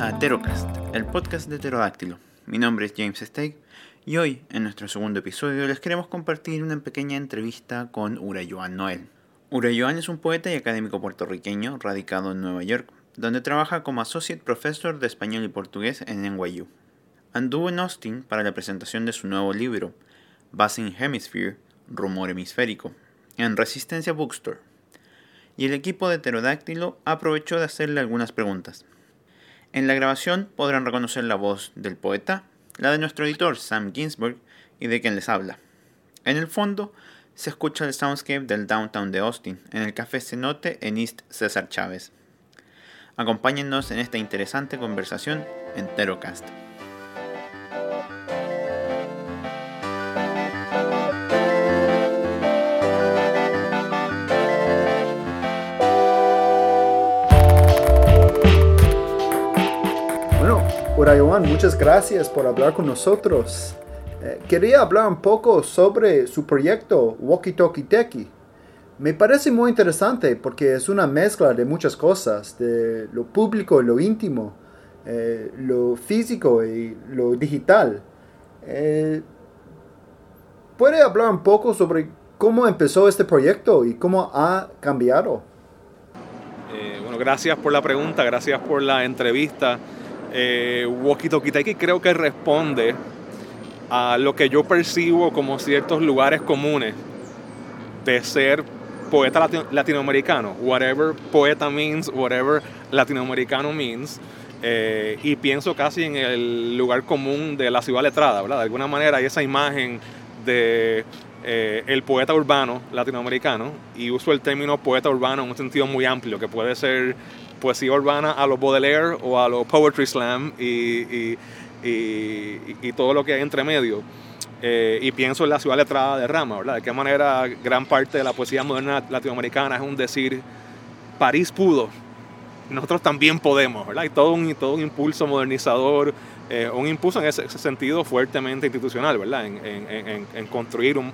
A Aterocast, el podcast de Pterodáctilo. Mi nombre es James Steig y hoy, en nuestro segundo episodio, les queremos compartir una pequeña entrevista con Ura Joan Noel. Ura Joan es un poeta y académico puertorriqueño radicado en Nueva York, donde trabaja como Associate Professor de Español y Portugués en NYU. Anduvo en Austin para la presentación de su nuevo libro, Buzzing Hemisphere, Rumor Hemisférico, en Resistencia Bookstore. Y el equipo de Pterodáctilo aprovechó de hacerle algunas preguntas. En la grabación podrán reconocer la voz del poeta, la de nuestro editor Sam Ginsberg y de quien les habla. En el fondo se escucha el soundscape del downtown de Austin, en el café Cenote en East César Chávez. Acompáñennos en esta interesante conversación en Terocast. Joan, muchas gracias por hablar con nosotros. Eh, quería hablar un poco sobre su proyecto Walkie Talkie Techie. Me parece muy interesante porque es una mezcla de muchas cosas, de lo público y lo íntimo, eh, lo físico y lo digital. Eh, ¿Puede hablar un poco sobre cómo empezó este proyecto y cómo ha cambiado? bueno, gracias por la pregunta, gracias por la entrevista eh, Talkie creo que responde a lo que yo percibo como ciertos lugares comunes de ser poeta latinoamericano, whatever poeta means, whatever latinoamericano means, eh, y pienso casi en el lugar común de la ciudad letrada, ¿verdad? De alguna manera hay esa imagen de eh, el poeta urbano latinoamericano, y uso el término poeta urbano en un sentido muy amplio, que puede ser poesía urbana a los Baudelaire o a los Poetry Slam y, todo lo que hay entre medio. Eh, y pienso en la ciudad letrada de Rama, ¿verdad? De qué manera gran parte de la poesía moderna latinoamericana es un decir, París pudo, nosotros también podemos, ¿verdad? Y todo un, todo un impulso modernizador, eh, un impulso en ese, sentido fuertemente institucional, ¿verdad? En, construir un,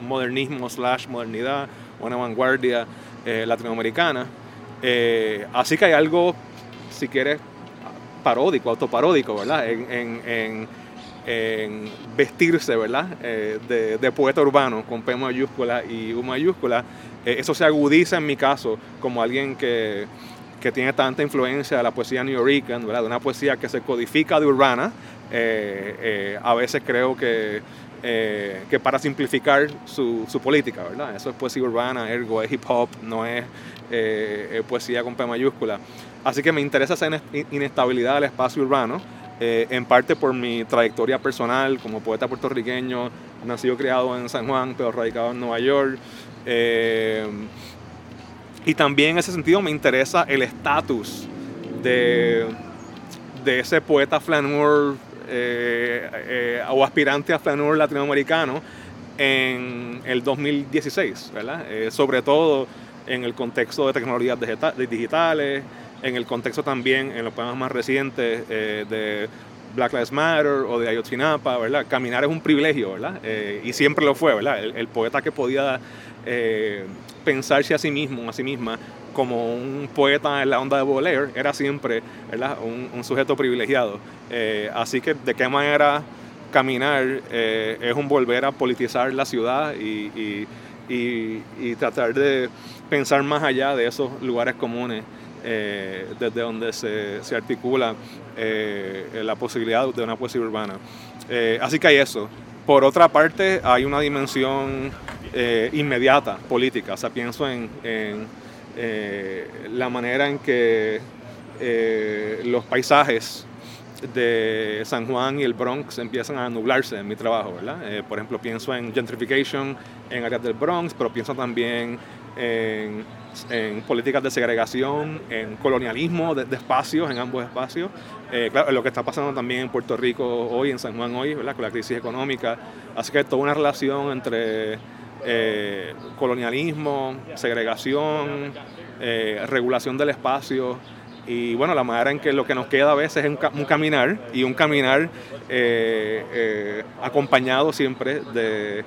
modernismo slash modernidad, una vanguardia eh, latinoamericana. Eh, así que hay algo, si quieres, paródico, autoparódico, ¿verdad? En, vestirse, ¿verdad? Eh, de, poeta urbano con P mayúscula y U mayúscula. Eh, eso se agudiza en mi caso como alguien que, tiene tanta influencia de la poesía new yorker, ¿verdad? De una poesía que se codifica de urbana. a veces creo que que para simplificar su, su, política, ¿verdad? Eso es poesía urbana, ergo es hip hop, no es eh, eh, poesía con P mayúscula. Así que me interesa esa inestabilidad del espacio urbano, eh, en parte por mi trayectoria personal como poeta puertorriqueño, nacido criado en San Juan, pero radicado en Nueva York. y también en ese sentido me interesa el estatus de, de ese poeta flanur o aspirante a flanur latinoamericano en el 2016, ¿verdad? sobre todo en el contexto de tecnologías digitales, en el contexto también, en los poemas más recientes eh, de Black Lives Matter o de Ayotzinapa, ¿verdad? Caminar es un privilegio, ¿verdad? Eh, y siempre lo fue, ¿verdad? El, poeta que podía eh, pensarse a sí mismo, a sí misma, como un poeta en la onda de Baudelaire, era siempre, ¿verdad? Un, sujeto privilegiado. así que, ¿de qué manera caminar es un volver a politizar la ciudad y y, tratar de pensar más allá de esos lugares comunes eh, desde donde se, se articula eh, la posibilidad de una poesía urbana. Eh, así que hay eso. Por otra parte, hay una dimensión inmediata política. O sea, pienso en, en la manera en que los paisajes de San Juan y el Bronx empiezan a nublarse en mi trabajo, ¿verdad? Eh, por ejemplo, pienso en gentrification en áreas del Bronx, pero pienso también en, políticas de segregación, en colonialismo de, espacios, en ambos espacios. Eh, claro, lo que está pasando también en Puerto Rico hoy, en San Juan hoy, ¿verdad? Con la crisis económica. Así que toda una relación entre eh, colonialismo, segregación, regulación del espacio y bueno, la manera en que lo que nos queda a veces es un, caminar y un caminar eh, eh, acompañado siempre de,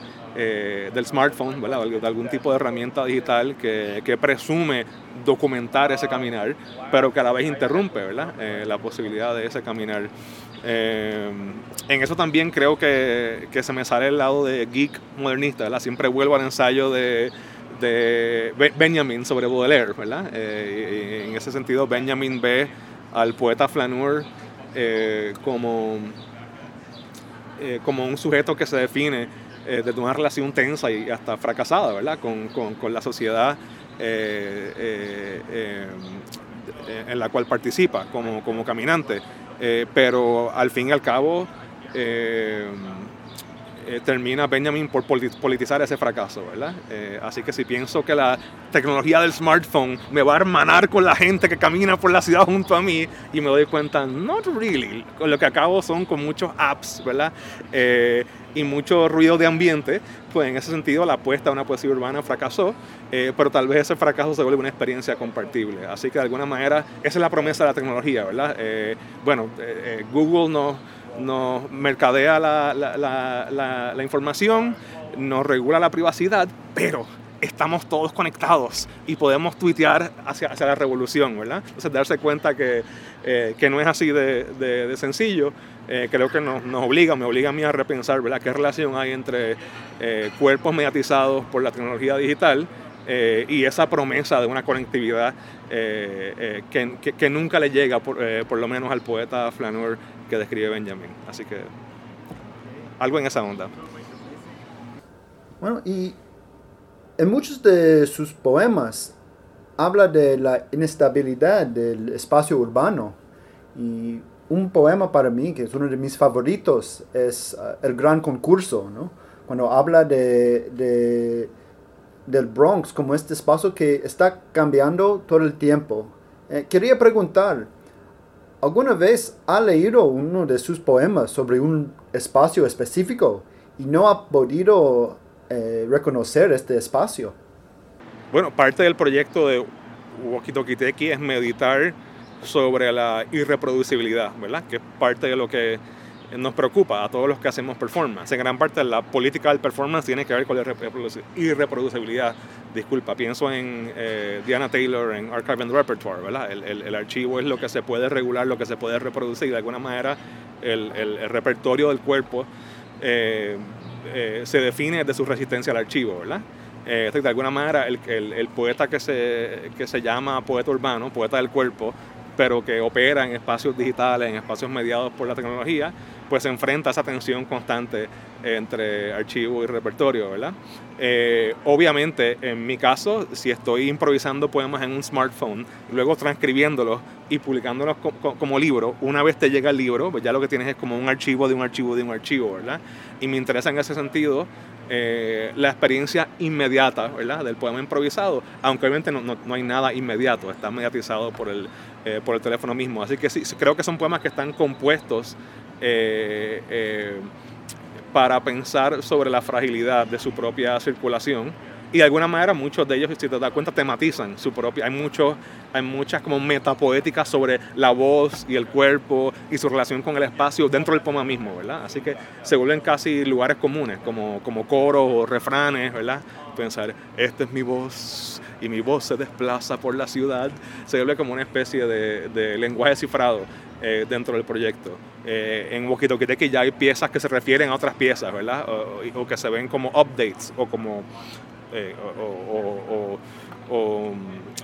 del smartphone, ¿verdad? de algún tipo de herramienta digital que, que, presume documentar ese caminar, pero que a la vez interrumpe ¿verdad? la posibilidad de ese caminar. En eso también creo que, que, se me sale el lado de geek modernista, ¿verdad? siempre vuelvo al ensayo de, de Benjamin sobre Baudelaire, ¿verdad? Eh, en ese sentido, Benjamin ve al poeta Flaneur eh, como, eh, como un sujeto que se define desde una relación tensa y hasta fracasada, ¿verdad? Con, con, la sociedad en la cual participa como, como caminante. Pero al fin y al cabo, eh, termina Benjamin por politizar ese fracaso, ¿verdad? Eh, así que si pienso que la tecnología del smartphone me va a hermanar con la gente que camina por la ciudad junto a mí y me doy cuenta, not really, lo que acabo son con muchos apps, ¿verdad? Eh, y mucho ruido de ambiente, pues en ese sentido la apuesta a una poesía urbana fracasó, pero tal vez ese fracaso se vuelve una experiencia compartible. Así que de alguna manera esa es la promesa de la tecnología, ¿verdad? bueno, Google no nos mercadea la, la, la, información, nos regula la privacidad, pero estamos todos conectados y podemos tuitear hacia, hacia la revolución, ¿verdad? Entonces darse cuenta que, eh, que no es así de, de, sencillo, eh, creo que nos, nos, obliga, me obliga a mí a repensar, ¿verdad? ¿Qué relación hay entre eh, cuerpos mediatizados por la tecnología digital y esa promesa de una conectividad que, que, nunca le llega, por, por, lo menos al poeta Flaneur que describe Benjamin. Así que algo en esa onda. Bueno, y en muchos de sus poemas habla de la inestabilidad del espacio urbano. Y un poema para mí, que es uno de mis favoritos, es uh, El Gran Concurso, ¿no? Cuando habla de, de, del Bronx como este espacio que está cambiando todo el tiempo. Eh, quería preguntar, ¿Alguna vez ha leído uno de sus poemas sobre un espacio específico y no ha podido eh, reconocer este espacio? Bueno, parte del proyecto de Wokitokiteki es meditar sobre la irreproducibilidad, ¿verdad? Que es parte de lo que nos preocupa a todos los que hacemos performance. En gran parte la política del performance tiene que ver con la irreproducibilidad. Disculpa, pienso en eh, Diana Taylor en Archive and Repertoire, ¿verdad? El, archivo es lo que se puede regular, lo que se puede reproducir. De alguna manera, el, el repertorio del cuerpo eh, eh, se define de su resistencia al archivo, ¿verdad? de alguna manera, el, poeta que se, que se llama poeta urbano, poeta del cuerpo, pero que opera en espacios digitales, en espacios mediados por la tecnología, pues enfrenta esa tensión constante entre archivo y repertorio, ¿verdad? Eh, obviamente, en mi caso, si estoy improvisando poemas en un smartphone, luego transcribiéndolos y publicándolos como libro, una vez te llega el libro, pues ya lo que tienes es como un archivo de un archivo de un archivo, ¿verdad? Y me interesa en ese sentido eh, la experiencia inmediata, ¿verdad? Del poema improvisado, aunque obviamente no, no, hay nada inmediato, está mediatizado por el, eh, por el teléfono mismo. Así que sí, creo que son poemas que están compuestos eh, eh, para pensar sobre la fragilidad de su propia circulación. Y de alguna manera muchos de ellos, si te das cuenta, tematizan su propia. Hay, muchos, hay muchas como metapoéticas sobre la voz y el cuerpo y su relación con el espacio dentro del poema mismo, ¿verdad? Así que se vuelven casi lugares comunes, como, como coros o refranes, ¿verdad? Pensar, esta es mi voz y mi voz se desplaza por la ciudad. Se vuelve como una especie de, de lenguaje cifrado eh, dentro del proyecto. Eh, en Wokitokiteki ya hay piezas que se refieren a otras piezas, ¿verdad? O, que se ven como updates o como eh, o,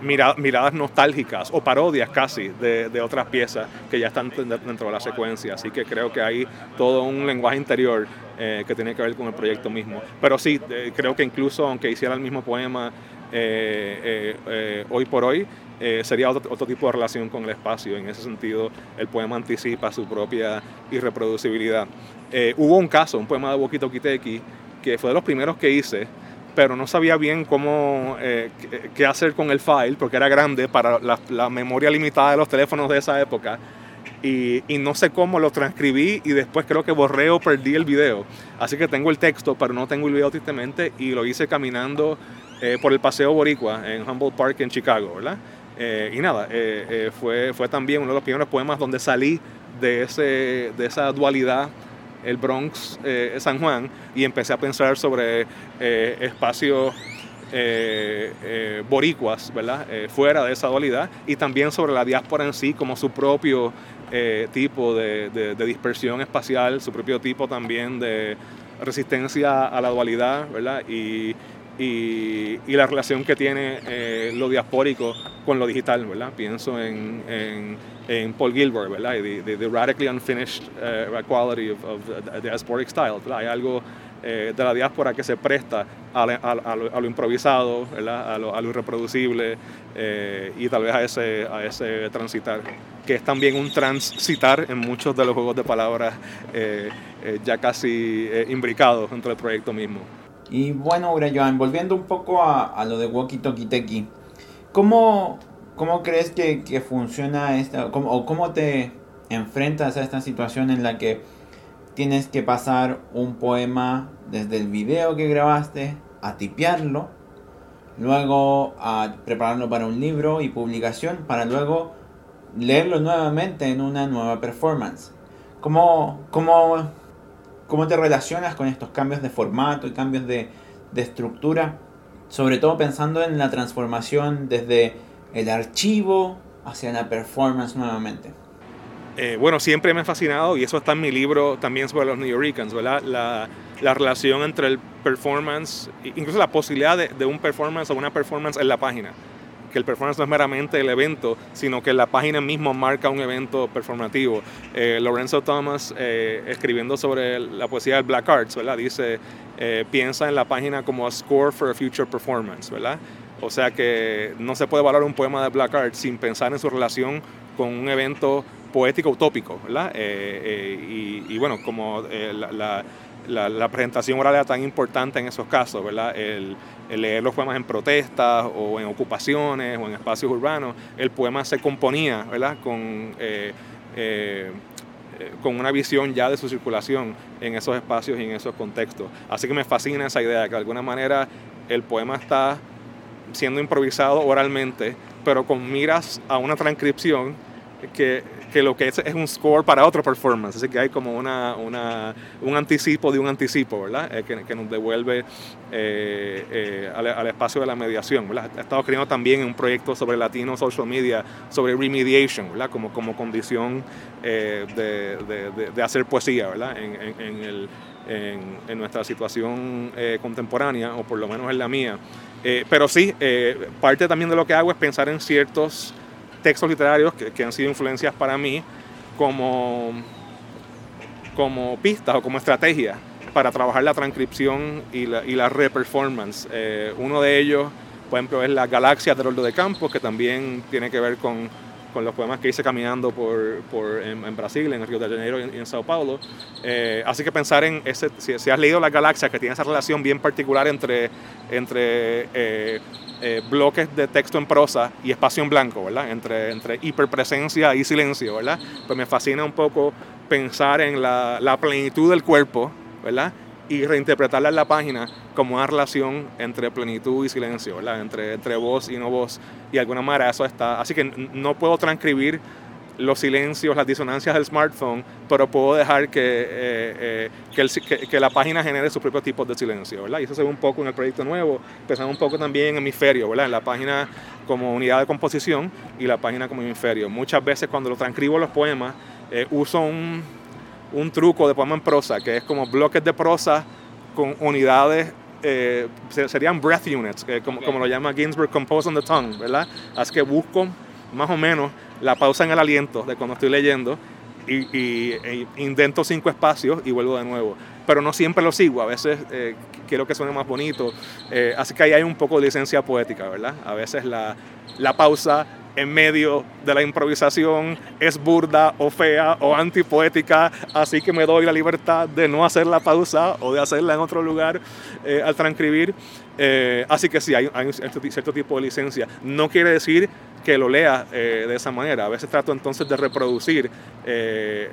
miradas nostálgicas o parodias casi de, otras piezas que ya están dentro de la secuencia. Así que creo que hay todo un lenguaje interior que tiene que ver con el proyecto mismo. Pero sí, creo que incluso aunque hiciera el mismo poema hoy por hoy, eh, sería otro, tipo de relación con el espacio. En ese sentido, el poema anticipa su propia irreproducibilidad. Eh, hubo un caso, un poema de Wokito Kiteki, que fue de los primeros que hice, pero no sabía bien cómo, eh, qué hacer con el file, porque era grande para la, memoria limitada de los teléfonos de esa época. Y, y, no sé cómo lo transcribí y después creo que borré o perdí el video. Así que tengo el texto, pero no tengo el video tristemente y lo hice caminando por el Paseo Boricua en Humboldt Park en Chicago, ¿verdad? Eh, y nada, eh, eh, fue, fue también uno de los primeros poemas donde salí de, ese, de esa dualidad el Bronx, San Juan, y empecé a pensar sobre espacios boricuas, ¿verdad? fuera de esa dualidad, y también sobre la diáspora en sí como su propio tipo de, dispersión espacial, su propio tipo también de resistencia a la dualidad, ¿verdad? Y, la relación que tiene eh, lo diaspórico con lo digital, ¿verdad? Pienso en, en, en Paul Gilbert, ¿verdad? Y the, radically unfinished uh, quality of, of the diasporic style, ¿verdad? Hay algo eh, de la diáspora que se presta a, a, lo, improvisado, ¿verdad? A, lo, a lo irreproducible eh, y tal vez a ese, a ese transitar, que es también un transitar en muchos de los juegos de palabras ya casi imbricados entre el proyecto mismo. Y bueno, Joan, volviendo un poco a, lo de Walkie Talkie Teki, ¿cómo, ¿cómo crees que, que funciona esta, o cómo te enfrentas a esta situación en la que tienes que pasar un poema desde el video que grabaste a tipearlo, luego a prepararlo para un libro y publicación, para luego leerlo nuevamente en una nueva performance? ¿Cómo, cómo cómo te relacionas con estos cambios de formato y cambios de, estructura, sobre todo pensando en la transformación desde el archivo hacia la performance nuevamente. Eh, bueno, siempre me ha fascinado y eso está en mi libro también sobre los New Yorkers, ¿verdad? La, la, relación entre el performance, incluso la posibilidad de, de un performance o una performance en la página que el performance no es meramente el evento, sino que la página misma marca un evento performativo. Eh, Lorenzo Thomas, eh, escribiendo sobre la poesía del Black Arts, ¿verdad? dice, eh, piensa en la página como a score for a future performance, ¿verdad? O sea que no se puede valorar un poema de Black Arts sin pensar en su relación con un evento poético utópico, ¿verdad? Y, bueno, como la la, presentación oral era tan importante en esos casos, ¿verdad? El, leer los poemas en protestas o en ocupaciones o en espacios urbanos, el poema se componía, ¿verdad? Con, eh, eh, con una visión ya de su circulación en esos espacios y en esos contextos. Así que me fascina esa idea, que de alguna manera el poema está siendo improvisado oralmente, pero con miras a una transcripción que que lo que es es un score para otro performance. Así que hay como una, una un anticipo de un anticipo, ¿verdad? Eh, que, que, nos devuelve eh, eh, al, espacio de la mediación, ¿verdad? He estado escribiendo también un proyecto sobre latino social media, sobre remediation, ¿verdad? Como, como condición de, de, de, hacer poesía, ¿verdad? En, en, el, en, nuestra situación contemporánea, o por lo menos en la mía. Pero sí, parte también de lo que hago es pensar en ciertos textos literarios que, han sido influencias para mí como, como pistas o como estrategia para trabajar la transcripción y la, y la reperformance. Eh, uno de ellos, por ejemplo, es La Galaxia de Roldo de Campos, que también tiene que ver con con los poemas que hice caminando por, por en, Brasil, en Río de Janeiro y en, Sao Paulo. Eh, así que pensar en ese, si, has leído La Galaxia, que tiene esa relación bien particular entre, entre eh, eh, bloques de texto en prosa y espacio en blanco, ¿verdad? Entre, entre hiperpresencia y silencio, ¿verdad? Pues me fascina un poco pensar en la, la plenitud del cuerpo, ¿verdad? Y reinterpretarla en la página como una relación entre plenitud y silencio, ¿verdad? Entre, entre voz y no voz. Y de alguna manera eso está. Así que no puedo transcribir los silencios, las disonancias del smartphone, pero puedo dejar que, eh, eh, que, la página genere sus propios tipos de silencio, ¿verdad? Y eso se ve un poco en el proyecto nuevo, pensando un poco también en hemisferio, ¿verdad? En la página como unidad de composición y la página como hemisferio. Muchas veces cuando lo transcribo los poemas, eh, uso un, un truco de poema en prosa, que es como bloques de prosa con unidades, eh, serían breath units, como, como, lo llama Ginsberg, compose on the tongue, ¿verdad? Así que busco más o menos la pausa en el aliento de cuando estoy leyendo y, e intento cinco espacios y vuelvo de nuevo. Pero no siempre lo sigo, a veces eh, quiero que suene más bonito. Eh, así que ahí hay un poco de licencia poética, ¿verdad? A veces la, la pausa en medio de la improvisación es burda o fea o antipoética, así que me doy la libertad de no hacer la pausa o de hacerla en otro lugar eh, al transcribir. Eh, así que sí, hay, un cierto, tipo de licencia. No quiere decir que lo lea eh, de esa manera. A veces trato entonces de reproducir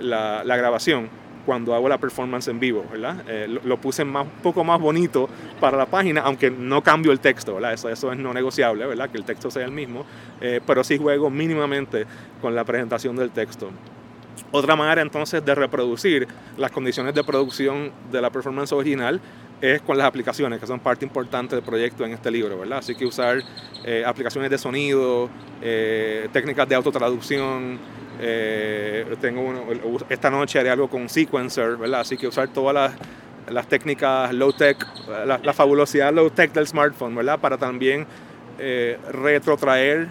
la, la grabación cuando hago la performance en vivo, ¿verdad? Eh, lo, puse más, un poco más bonito para la página, aunque no cambio el texto, ¿verdad? Eso, eso es no negociable, ¿verdad? Que el texto sea el mismo, eh, pero sí juego mínimamente con la presentación del texto. Otra manera entonces de reproducir las condiciones de producción de la performance original es con las aplicaciones, que son parte importante del proyecto en este libro, ¿verdad? Así que usar eh, aplicaciones de sonido, eh, técnicas de autotraducción. Eh, tengo esta noche haré algo con sequencer, ¿verdad? Así que usar todas las, las técnicas low-tech, la, fabulosidad low-tech del smartphone, ¿verdad? Para también retrotraer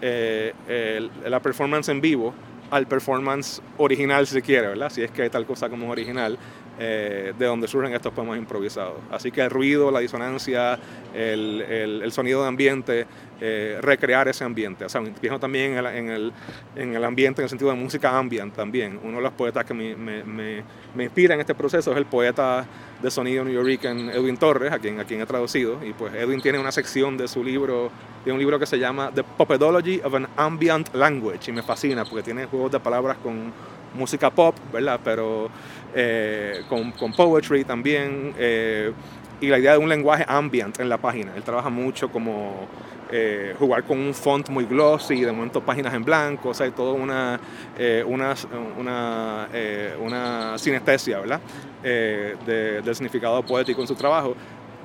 la performance en vivo al performance original, si se ¿verdad? Si es que hay tal cosa como original. Eh, de donde surgen estos poemas improvisados. Así que el ruido, la disonancia, el, el, sonido de ambiente, eh, recrear ese ambiente. O sea, pienso también en el, en, el, ambiente en el sentido de música ambient también. Uno de los poetas que me, me, me, inspira en este proceso es el poeta de sonido New Yorker Edwin Torres, a quien, a quien he traducido. Y pues Edwin tiene una sección de su libro, de un libro que se llama The Popedology of an Ambient Language. Y me fascina porque tiene juegos de palabras con música pop, ¿verdad? Pero eh, con, con, poetry también. Eh, y la idea de un lenguaje ambient en la página. Él trabaja mucho como eh, jugar con un font muy glossy, de momento páginas en blanco, o sea, hay toda una, una, una, una, sinestesia, ¿verdad? del significado poético en su trabajo.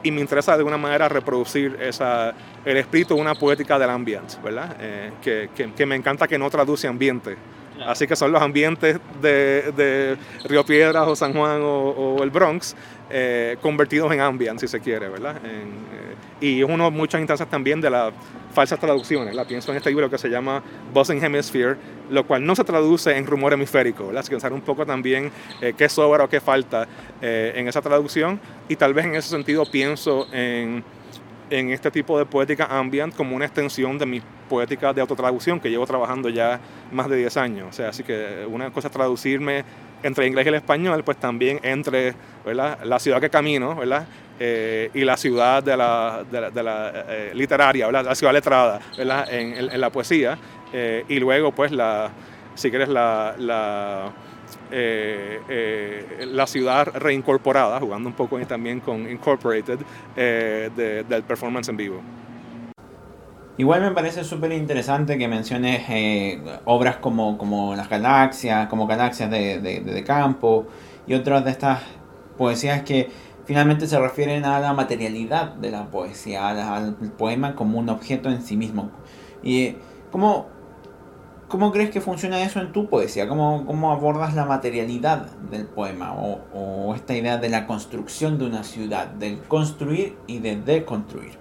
Y me interesa de alguna manera reproducir esa, el espíritu de una poética del ambient, ¿verdad? que, que, que me encanta que no traduce ambiente Así que son los ambientes de, Río Piedras o San Juan o, el Bronx eh, convertidos en ambient, si se quiere, ¿verdad? Eh, y es uno de muchas instancias también de las falsas traducciones. La pienso en este libro que se llama Buzzing Hemisphere, lo cual no se traduce en rumor hemisférico, ¿verdad? Así que pensar un poco también eh, qué sobra o qué falta en esa traducción. Y tal vez en ese sentido pienso en en este tipo de poética ambient como una extensión de mi poética de autotraducción que llevo trabajando ya más de 10 años. O sea, así que una cosa es traducirme entre inglés y el español, pues también entre la ciudad que camino ¿verdad? Eh, y la ciudad de la, de la, eh, literaria, la ciudad letrada ¿verdad? En, en, la poesía. Eh, y luego, pues, la, si quieres, la, la eh, eh, la ciudad reincorporada, jugando un poco también con Incorporated, eh, del performance en vivo. Igual me parece súper interesante que menciones obras como, como las galaxias, como galaxias de, de, campo y otras de estas poesías que finalmente se refieren a la materialidad de la poesía, al, poema como un objeto en sí mismo. Y como ¿Cómo crees que funciona eso en tu poesía? ¿Cómo, cómo abordas la materialidad del poema o, o, esta idea de la construcción de una ciudad, del construir y de deconstruir?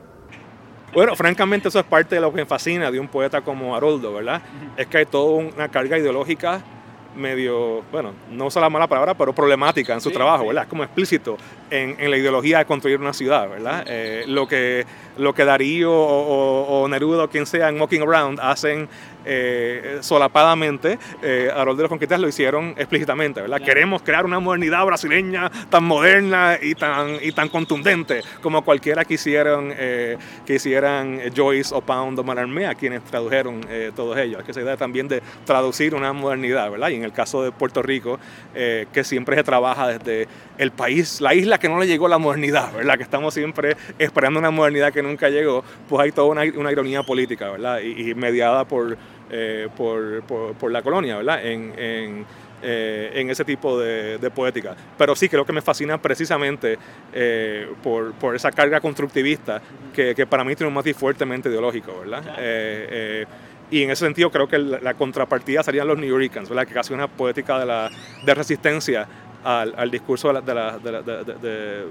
Bueno, francamente eso es parte de lo que me fascina de un poeta como Haroldo, ¿verdad? Es que hay toda una carga ideológica medio, bueno, no usa la mala palabra, pero problemática en su trabajo, ¿verdad? Como explícito en, en, la ideología de construir una ciudad, ¿verdad? Eh, lo, que, lo que Darío o, o, Neruda o quien sea en Walking Around hacen eh, solapadamente, eh, Harold de los Conquistas lo hicieron explícitamente, ¿verdad? Queremos crear una modernidad brasileña tan moderna y tan, y tan contundente como cualquiera que hicieran, eh, que hicieran Joyce o Pound o Malarmé, a quienes tradujeron eh, todos ellos. que esa idea también de traducir una modernidad, ¿verdad? Y en el caso de Puerto Rico, que siempre se trabaja desde el país, la isla que no le llegó la modernidad, ¿verdad? Que estamos siempre esperando una modernidad que nunca llegó, pues hay toda una, una ironía política, ¿verdad? y mediada por eh, por, por, la colonia, ¿verdad? En, en, eh, en ese tipo de, de, poética. Pero sí creo que me fascina precisamente eh, por, por, esa carga constructivista que, que, para mí tiene un matiz fuertemente ideológico, ¿verdad? y en ese sentido creo que la, contrapartida serían los New Yorkers, ¿verdad? Que casi una poética de, la, de resistencia al, al, discurso de la, de, la, de,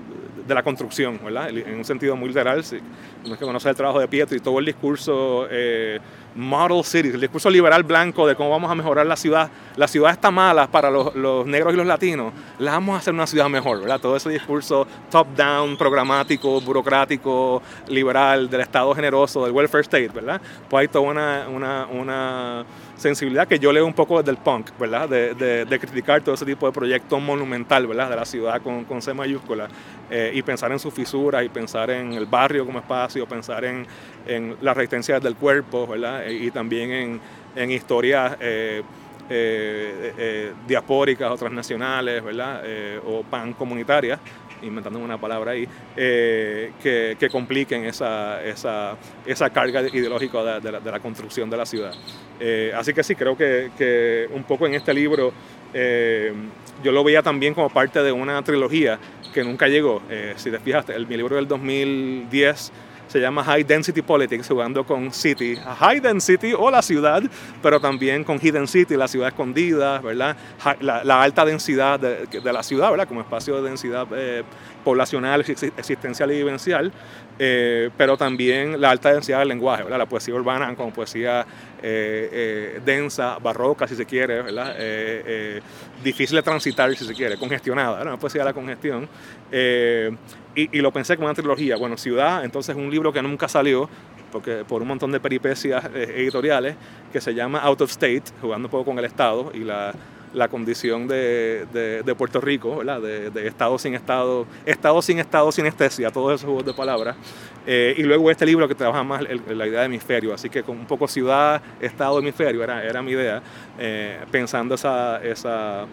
de la, construcción, ¿verdad? En un sentido muy literal, si uno es que conoce el trabajo de Pietro y todo el discurso eh, model cities, el discurso liberal blanco de cómo vamos a mejorar la ciudad. La ciudad está mala para los, negros y los latinos, la vamos a hacer una ciudad mejor, ¿verdad? Todo ese discurso top-down, programático, burocrático, liberal, del Estado generoso, del welfare state, ¿verdad? Pues hay toda una, una, una sensibilidad que yo leo un poco desde el punk, ¿verdad? De, de, criticar todo ese tipo de proyecto monumental, ¿verdad? De la ciudad con, con C mayúscula eh, y pensar en sus fisuras y pensar en el barrio como espacio, pensar en, en la resistencia del cuerpo, ¿verdad? Y, también en, en historias eh, eh, diaspóricas o transnacionales, ¿verdad? o pan comunitarias inventando una palabra ahí, eh, que, que, compliquen esa, esa, esa carga ideológica de, de, la, de, la, construcción de la ciudad. Eh, así que sí, creo que, que, un poco en este libro yo lo veía también como parte de una trilogía que nunca llegó. si te fijas, el, mi libro del 2010 se llama High Density Politics, jugando con City, High Density o la ciudad, pero también con Hidden City, la ciudad escondida, ¿verdad? La, alta densidad de, la ciudad, ¿verdad? Como espacio de densidad eh, poblacional, existencial y vivencial, eh, pero también la alta densidad del lenguaje. La poesía urbana como poesía eh, densa, barroca, si se quiere, ¿verdad? difícil de transitar, si se quiere, congestionada, ¿verdad? Una poesía de la congestión. Y, lo pensé como una trilogía. Bueno, Ciudad, entonces un libro que nunca salió, porque por un montón de peripecias eh, editoriales, que se llama Out of State, jugando un poco con el Estado y la, la condición de, de, Puerto Rico, ¿verdad? De, de, Estado sin Estado, Estado sin Estado, sinestesia, todos esos juegos de palabras. Eh, y luego este libro que trabaja más la idea de hemisferio, así que con un poco ciudad, Estado, hemisferio, era, era mi idea, eh, pensando esa, esa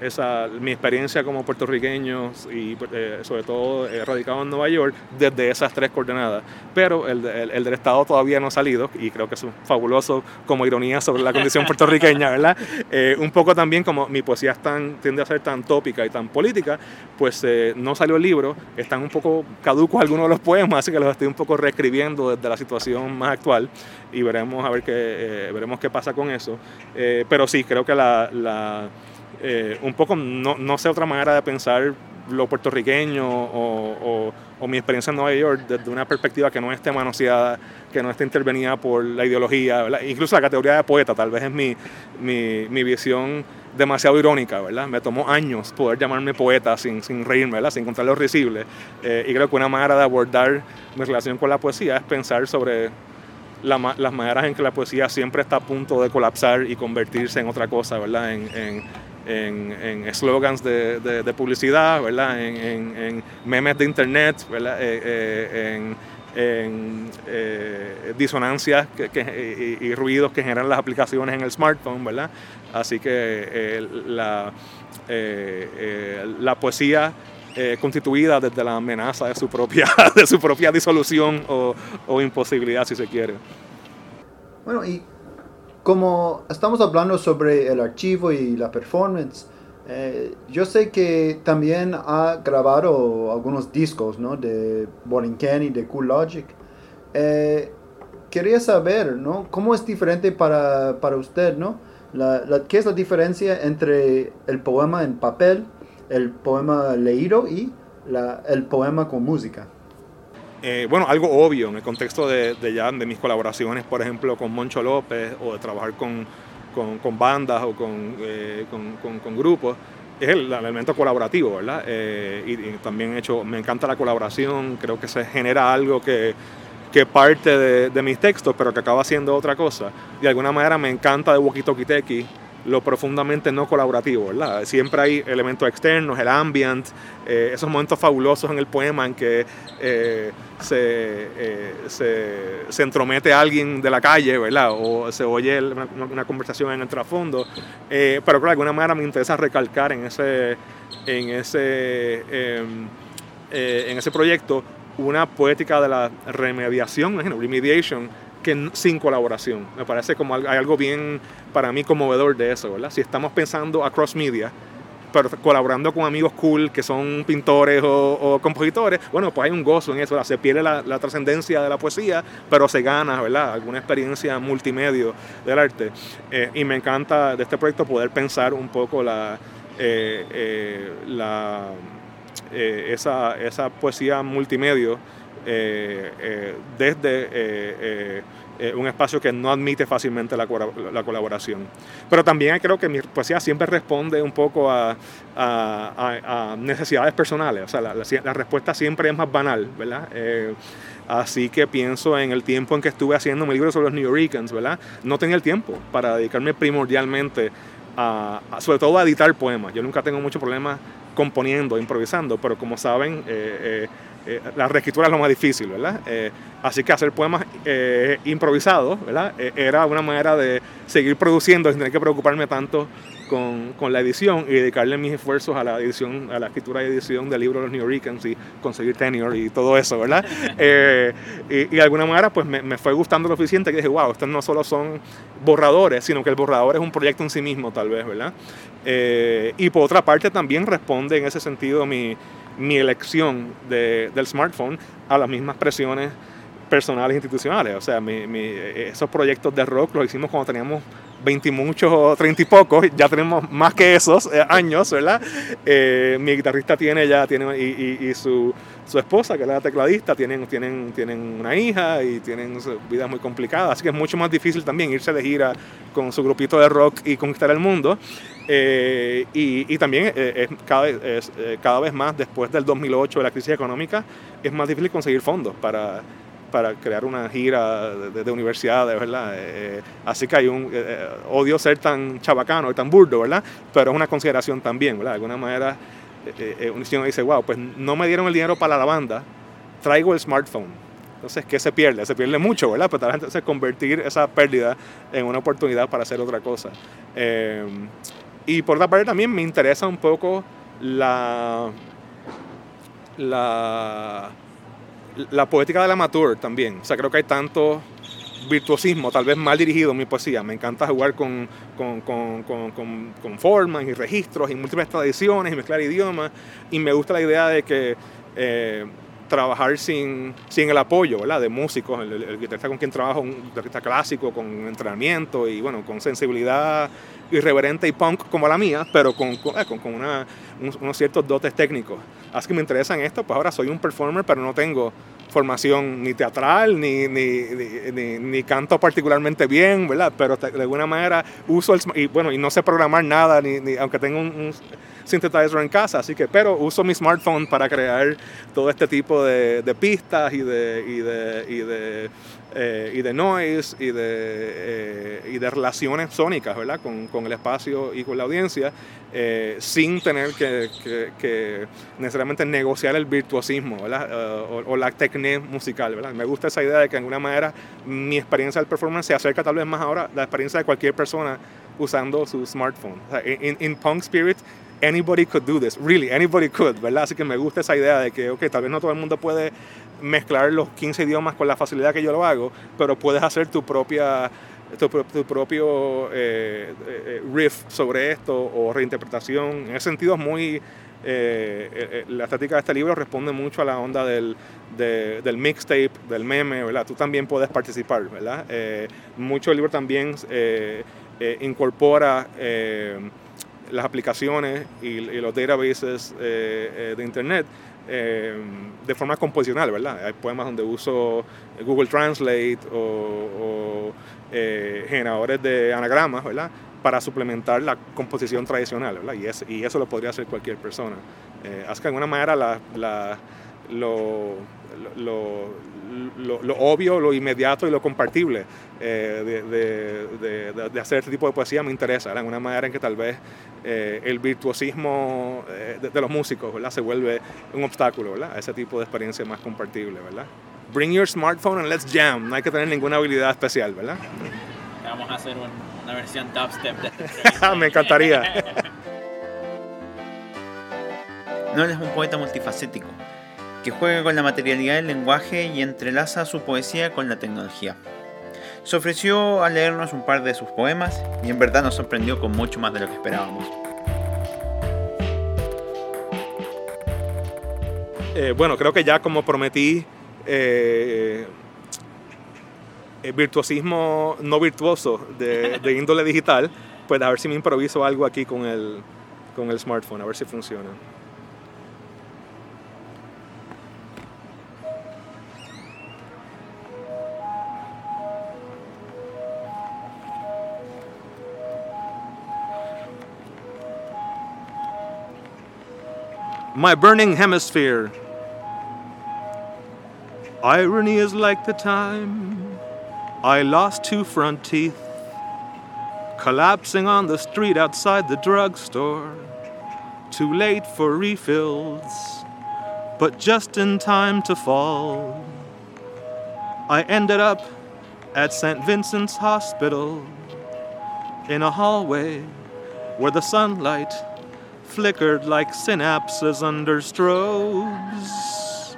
esa, mi experiencia como puertorriqueño y eh, sobre todo eh, radicado en Nueva York desde esas tres coordenadas. Pero el, el, del Estado todavía no ha salido y creo que es fabuloso como ironía sobre la condición puertorriqueña, ¿verdad? Eh, un poco también como mi poesía es tan, tiende a ser tan tópica y tan política, pues no salió el libro, están un poco caducos algunos de los poemas, así que los estoy un poco reescribiendo desde la situación más actual y veremos a ver qué, veremos qué pasa con eso. Pero sí, creo que la, la eh, un poco, no, no, sé otra manera de pensar lo puertorriqueño o, o, mi experiencia en Nueva York desde una perspectiva que no esté manoseada, que no esté intervenida por la ideología, incluso la categoría de poeta, tal vez es mi, mi, mi, visión demasiado irónica, ¿verdad? Me tomó años poder llamarme poeta sin, sin reírme, ¿verdad? sin encontrar lo risible. Eh, y creo que una manera de abordar mi relación con la poesía es pensar sobre las maneras en que la poesía siempre está a punto de colapsar y convertirse en otra cosa, ¿verdad? en, en, slogans de, de, publicidad, ¿verdad? En, en, memes de internet, ¿verdad? Eh, eh, en, eh, disonancias que, y, ruidos que generan las aplicaciones en el smartphone, ¿verdad? Así que la, la poesía constituida desde la amenaza de su propia, de su propia disolución o, o imposibilidad, si se quiere. Bueno, y como estamos hablando sobre el archivo y la performance, eh, yo sé que también ha grabado algunos discos ¿no? de Borinquen y de Cool Logic. Eh, quería saber ¿no? cómo es diferente para, para usted, ¿no? ¿Qué es la diferencia entre el poema en papel, el poema leído y la, el poema con música? Eh, bueno, algo obvio en el contexto de, de, ya de mis colaboraciones, por ejemplo, con Moncho López o de trabajar con, con, bandas o eh, con, con, grupos, es el, elemento colaborativo, ¿verdad? Eh, y, también he hecho, me encanta la colaboración, creo que se genera algo que, que parte de, de, mis textos, pero que acaba siendo otra cosa. De alguna manera me encanta de Walkie Talkie Teki lo profundamente no colaborativo, ¿verdad? Siempre hay elementos externos, el ambient, eh, esos momentos fabulosos en el poema en que eh, eh, se, se, entromete alguien de la calle, ¿verdad? O se oye una, conversación en el trasfondo. pero claro, de alguna manera me interesa recalcar en ese, en ese, em, en ese proyecto una poética de la remediación, remediation, que sin colaboración. Me parece como hay algo bien para mí conmovedor de eso, ¿verdad? Si estamos pensando across media, pero colaborando con amigos cool que son pintores o, compositores, bueno, pues hay un gozo en eso, se pierde la, trascendencia de la poesía, pero se gana, ¿verdad? Alguna experiencia multimedia del arte. Eh, y me encanta de este proyecto poder pensar un poco la, eh, eh, la esa, esa poesía multimedia desde eh, un espacio que no admite fácilmente la, colaboración. Pero también creo que mi poesía siempre responde un poco a, necesidades personales, o sea, la, respuesta siempre es más banal, ¿verdad? Así que pienso en el tiempo en que estuve haciendo mi libro sobre los New Yorkers, ¿verdad? No tenía el tiempo para dedicarme primordialmente a, sobre todo a editar poemas. Yo nunca tengo mucho problema componiendo, improvisando, pero como saben, eh, la reescritura es lo más difícil, ¿verdad? Eh, así que hacer poemas eh, improvisados, ¿verdad? era una manera de seguir produciendo sin tener que preocuparme tanto con, con, la edición y dedicarle mis esfuerzos a la edición, a la escritura y edición del libro de los New Yorkers y conseguir tenure y todo eso, ¿verdad? Eh, y, y, de alguna manera pues me, me, fue gustando lo suficiente que dije, wow, estos no solo son borradores, sino que el borrador es un proyecto en sí mismo tal vez, ¿verdad? Eh, y por otra parte también responde en ese sentido mi, mi elección de, del smartphone a las mismas presiones personales e institucionales. O sea, mi, mi, esos proyectos de rock los hicimos cuando teníamos 20 y muchos o 30 y pocos, ya tenemos más que esos eh, años, ¿verdad? Eh, mi guitarrista tiene ya, tiene, y, y, y, su, su esposa, que es la tecladista, tienen, tienen, tienen una hija y tienen vidas muy complicadas, así que es mucho más difícil también irse de gira con su grupito de rock y conquistar el mundo. Eh, y, y, también es cada, es, cada vez más, después del 2008, de la crisis económica, es más difícil conseguir fondos para para crear una gira de, de universidades, ¿verdad? Eh, así que hay un, eh, odio ser tan chabacano y tan burdo, ¿verdad? Pero es una consideración también, ¿verdad? De alguna manera, eh, uno dice, wow, pues no me dieron el dinero para la banda, traigo el smartphone. Entonces, ¿qué se pierde? Se pierde mucho, ¿verdad? Pero entonces convertir esa pérdida en una oportunidad para hacer otra cosa. y por otra parte también me interesa un poco la... la la poética del amateur también. O sea, creo que hay tanto virtuosismo, tal vez mal dirigido en mi poesía. Me encanta jugar con, con, con, con formas y registros y múltiples tradiciones y mezclar idiomas. Y me gusta la idea de que eh, trabajar sin, sin el apoyo ¿verdad? de músicos, el, guitarrista con quien trabajo, un guitarrista clásico, con entrenamiento y bueno, con sensibilidad irreverente y punk como la mía, pero con, con, con una, unos ciertos dotes técnicos. Así que me interesan esto, pues ahora soy un performer, pero no tengo formación ni teatral, ni, ni, ni, canto particularmente bien, ¿verdad? Pero de alguna manera uso el... Y bueno, y no sé programar nada, ni, aunque tengo un synthesizer en casa, así que, pero uso mi smartphone para crear todo este tipo de, de pistas y de, y de, y de, eh, y de noise y de, eh, y de relaciones sónicas, ¿verdad? Con, con, el espacio y con la audiencia, eh, sin tener que, que, que, necesariamente negociar el virtuosismo, ¿verdad? Uh, o, o, la técnica musical, ¿verdad? Me gusta esa idea de que de alguna manera mi experiencia del performance se acerca tal vez más ahora a la experiencia de cualquier persona usando su smartphone. O sea, in, in Punk Spirit anybody could do this, really, anybody could, ¿verdad? Así que me gusta esa idea de que, ok, tal vez no todo el mundo puede mezclar los 15 idiomas con la facilidad que yo lo hago, pero puedes hacer tu propia tu, tu propio eh, eh, riff sobre esto o reinterpretación. En ese sentido es muy... Eh, la estética de este libro responde mucho a la onda del, de, del mixtape, del meme, ¿verdad? Tú también puedes participar, ¿verdad? mucho el libro también incorpora las aplicaciones y, y los databases eh, eh, de Internet eh, de forma composicional, ¿verdad? Hay poemas donde uso Google Translate o, eh, generadores de anagramas, ¿verdad? Para suplementar la composición tradicional, ¿verdad? Y, es, y eso lo podría hacer cualquier persona. así que de alguna manera la, lo, lo, lo, lo, obvio, lo inmediato y lo compartible eh, de, de, de, de, hacer este tipo de poesía me interesa, ¿verdad? en una manera en que tal vez eh, el virtuosismo eh, de, los músicos ¿verdad? se vuelve un obstáculo ¿verdad? a ese tipo de experiencia más compartible. ¿verdad? Bring your smartphone and let's jam. No hay que tener ninguna habilidad especial, ¿verdad? Vamos a hacer un, una versión dubstep de este Me encantaría. Noel es un poeta multifacético que juega con la materialidad del lenguaje y entrelaza su poesía con la tecnología. Se ofreció a leernos un par de sus poemas y en verdad nos sorprendió con mucho más de lo que esperábamos. Eh, bueno, creo que ya como prometí, eh, el virtuosismo no virtuoso de, de, índole digital, pues a ver si me improviso algo aquí con el, con el smartphone, a ver si funciona. My burning hemisphere. Irony is like the time I lost two front teeth, collapsing on the street outside the drugstore. Too late for refills, but just in time to fall. I ended up at St. Vincent's Hospital in a hallway where the sunlight flickered like synapses under strobes.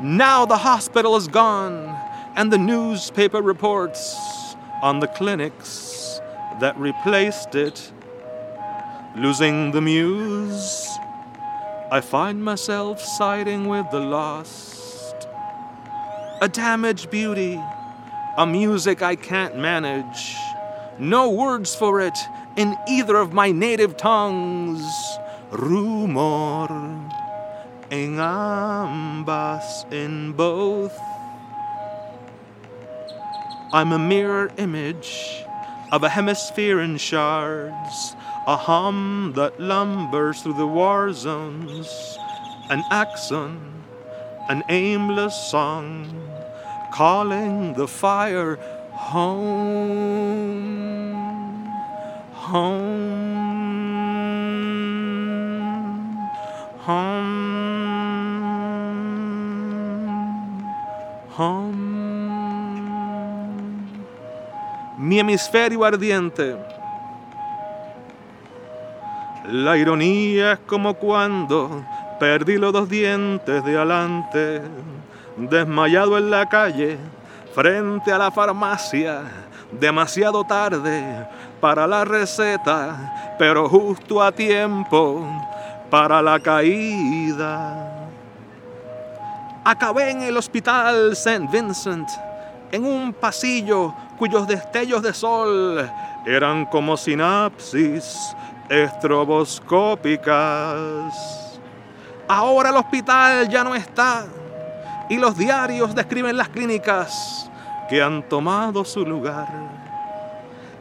Now the hospital is gone, and the newspaper reports on the clinics that replaced it. Losing the muse, I find myself siding with the lost. A damaged beauty, a music I can't manage. No words for it in either of my native tongues. Rumor en ambas, in both. I'm a mirror image of a hemisphere in shards, a hum that lumbers through the war zones, an axon, an aimless song, calling the fire home, home, home, home. Mi hemisferio ardiente. La ironía es como cuando perdí los dos dientes de adelante, desmayado en la calle, frente a la farmacia, demasiado tarde para la receta, pero justo a tiempo para la caída. Acabé en el hospital St. Vincent, en un pasillo cuyos destellos de sol eran como sinapsis estroboscópicas. Ahora el hospital ya no está y los diarios describen las clínicas que han tomado su lugar.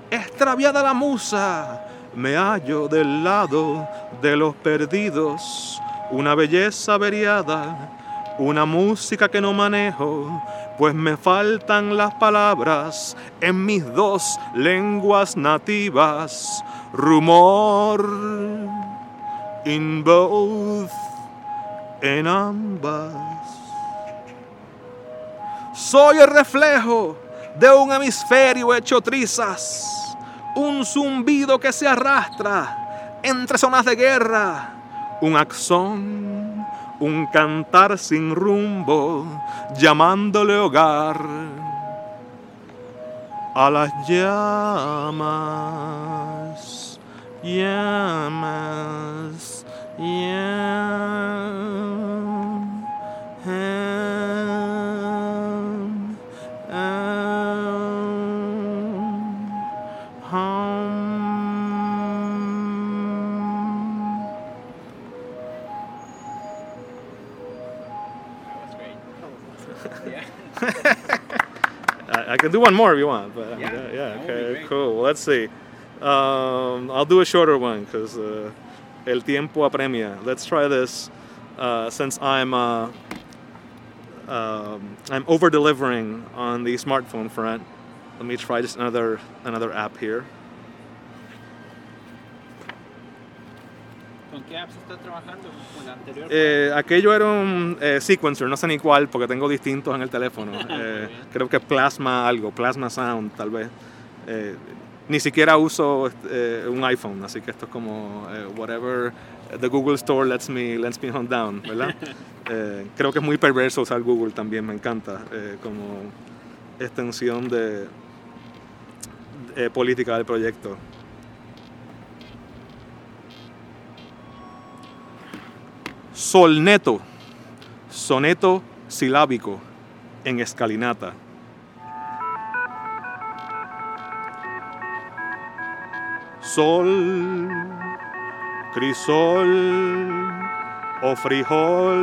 Extraviada la musa, me hallo del lado de los perdidos, una belleza averiada, una música que no manejo, pues me faltan las palabras en mis dos lenguas nativas. Rumor in both, en ambas. Soy el reflejo de un hemisferio hecho trizas, un zumbido que se arrastra entre zonas de guerra, un axón, un cantar sin rumbo, llamándole hogar a las llamas, llamas, llamas. I, I can do one more if you want, but Yeah, yeah, yeah okay, cool. Well, let's see. Um, I'll do a shorter one because uh, el tiempo apremia. Let's try this uh, since I'm uh, um, I'm over delivering on the smartphone front. Let me try just another another app here. ¿Con qué apps estás trabajando? ¿Con la anterior? Eh, aquello era un eh, sequencer, no sé ni cuál, porque tengo distintos en el teléfono. Eh, creo que Plasma algo, Plasma Sound tal vez. Ni siquiera uso un iPhone, así que esto es como whatever the Google Store lets me, lets me hunt down, ¿verdad? Creo que es muy perverso usar Google también, me encanta, como extensión de política del proyecto. Solneto, soneto silábico en escalinata. Sol, crisol o frijol,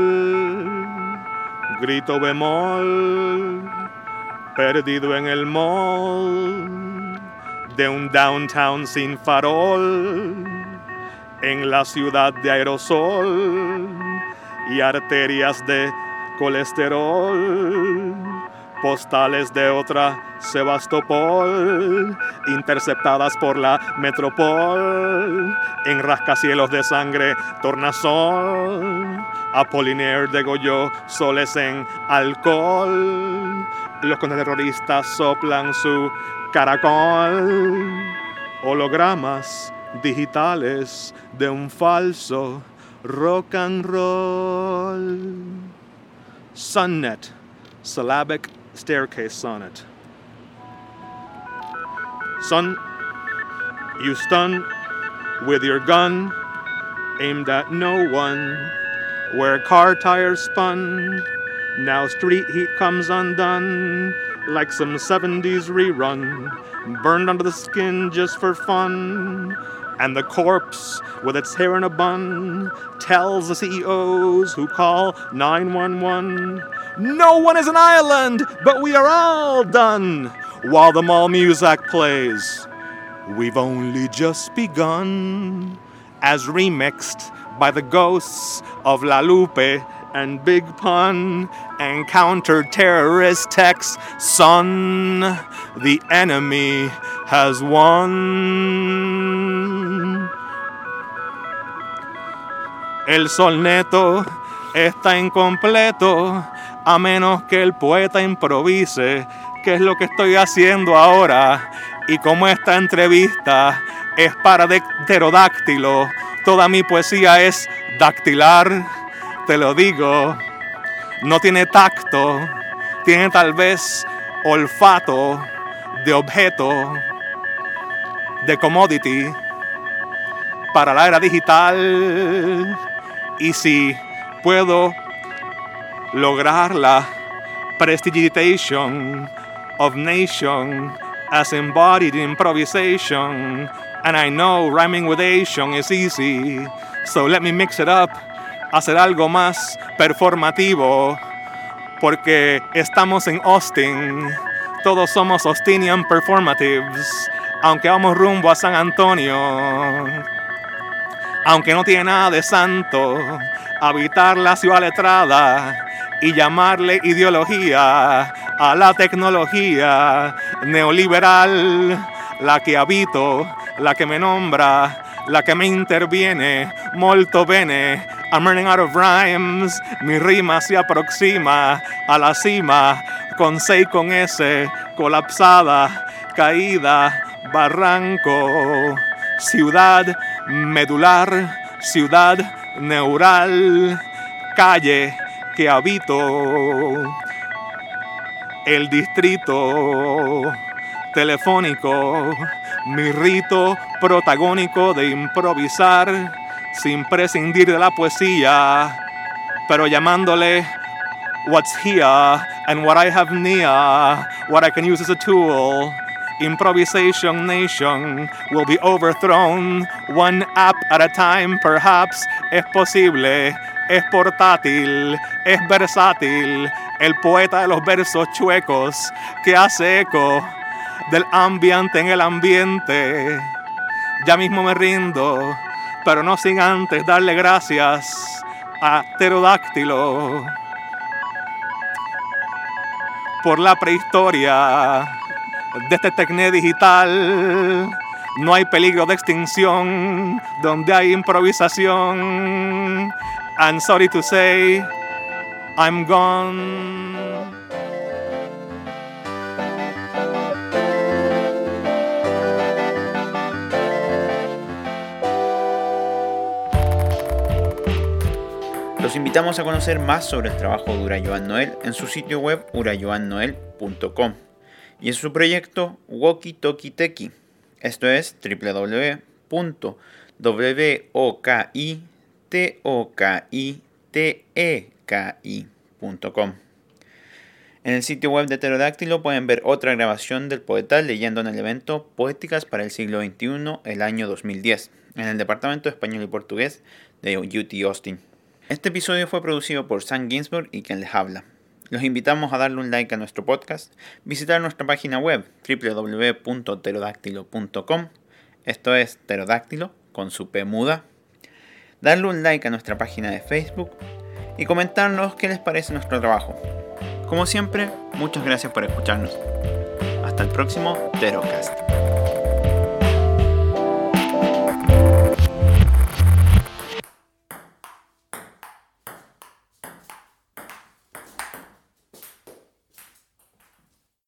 grito bemol, perdido en el mall de un downtown sin farol en la ciudad de aerosol y arterias de colesterol, postales de otra Sebastopol, interceptadas por la metropol, en rascacielos de sangre tornasol, Apollinaire degolló soles en alcohol, los contraterroristas soplan su caracol, hologramas digitales de un falso rock and roll. Sonnet, syllabic staircase sonnet. Son, you stun with your gun aimed at no one. Where car tires spun, now street heat comes undone like some 70s rerun, burned under the skin just for fun. And the corpse, with its hair in a bun, tells the CEOs who call 911 No one is an island, but we are all done while the mall music plays. We've only just begun, as remixed by the ghosts of La Lupe and Big Pun and counter-terrorist text Son, the enemy has won. El solneto está incompleto a menos que el poeta improvise, que es lo que estoy haciendo ahora. Y como esta entrevista es para toda mi poesía es dactilar, te lo digo. No tiene tacto, tiene tal vez olfato de objeto, de commodity para la era digital. Y si puedo lograr la prestigitation of nation as embodied improvisation. And I know rhyming with Asian is easy, so let me mix it up, hacer algo más performativo, porque estamos en Austin, todos somos Austinian Performatives, aunque vamos rumbo a San Antonio, aunque no tiene nada de santo, habitar la ciudad letrada y llamarle ideología a la tecnología neoliberal, la que habito, la que me nombra, la que me interviene, molto bene. I'm running out of rhymes, mi rima se aproxima a la cima, con C y con S, colapsada, caída, barranco, ciudad medular, ciudad neural, calle que habito, el distrito telefónico, mi rito protagónico de improvisar sin prescindir de la poesía, pero llamándole what's here and what I have near, what I can use as a tool. Improvisation Nation will be overthrown one app at a time, perhaps. Es posible, es portátil, es versátil, el poeta de los versos chuecos que hace eco del ambiente en el ambiente. Ya mismo me rindo, pero no sin antes darle gracias a Pterodáctilo por la prehistoria de este tecné digital. No hay peligro de extinción donde hay improvisación. And sorry to say, I'm gone. Los invitamos a conocer más sobre el trabajo de Urayoan Noel en su sitio web urayoannoel.com y en su proyecto Walkie Talkie Teki. Esto es www.wokitokiteki.com. En el sitio web de Pterodáctilo pueden ver otra grabación del poeta leyendo en el evento Poéticas para el siglo XXI, el año 2010, en el Departamento de Español y Portugués de UT Austin. Este episodio fue producido por Sam Ginsberg y quien les habla. Los invitamos a darle un like a nuestro podcast, visitar nuestra página web www.pterodáctilo.com, esto es pterodáctilo con su P muda, darle un like a nuestra página de Facebook y comentarnos qué les parece nuestro trabajo. Como siempre, muchas gracias por escucharnos. Hasta el próximo Pterocast.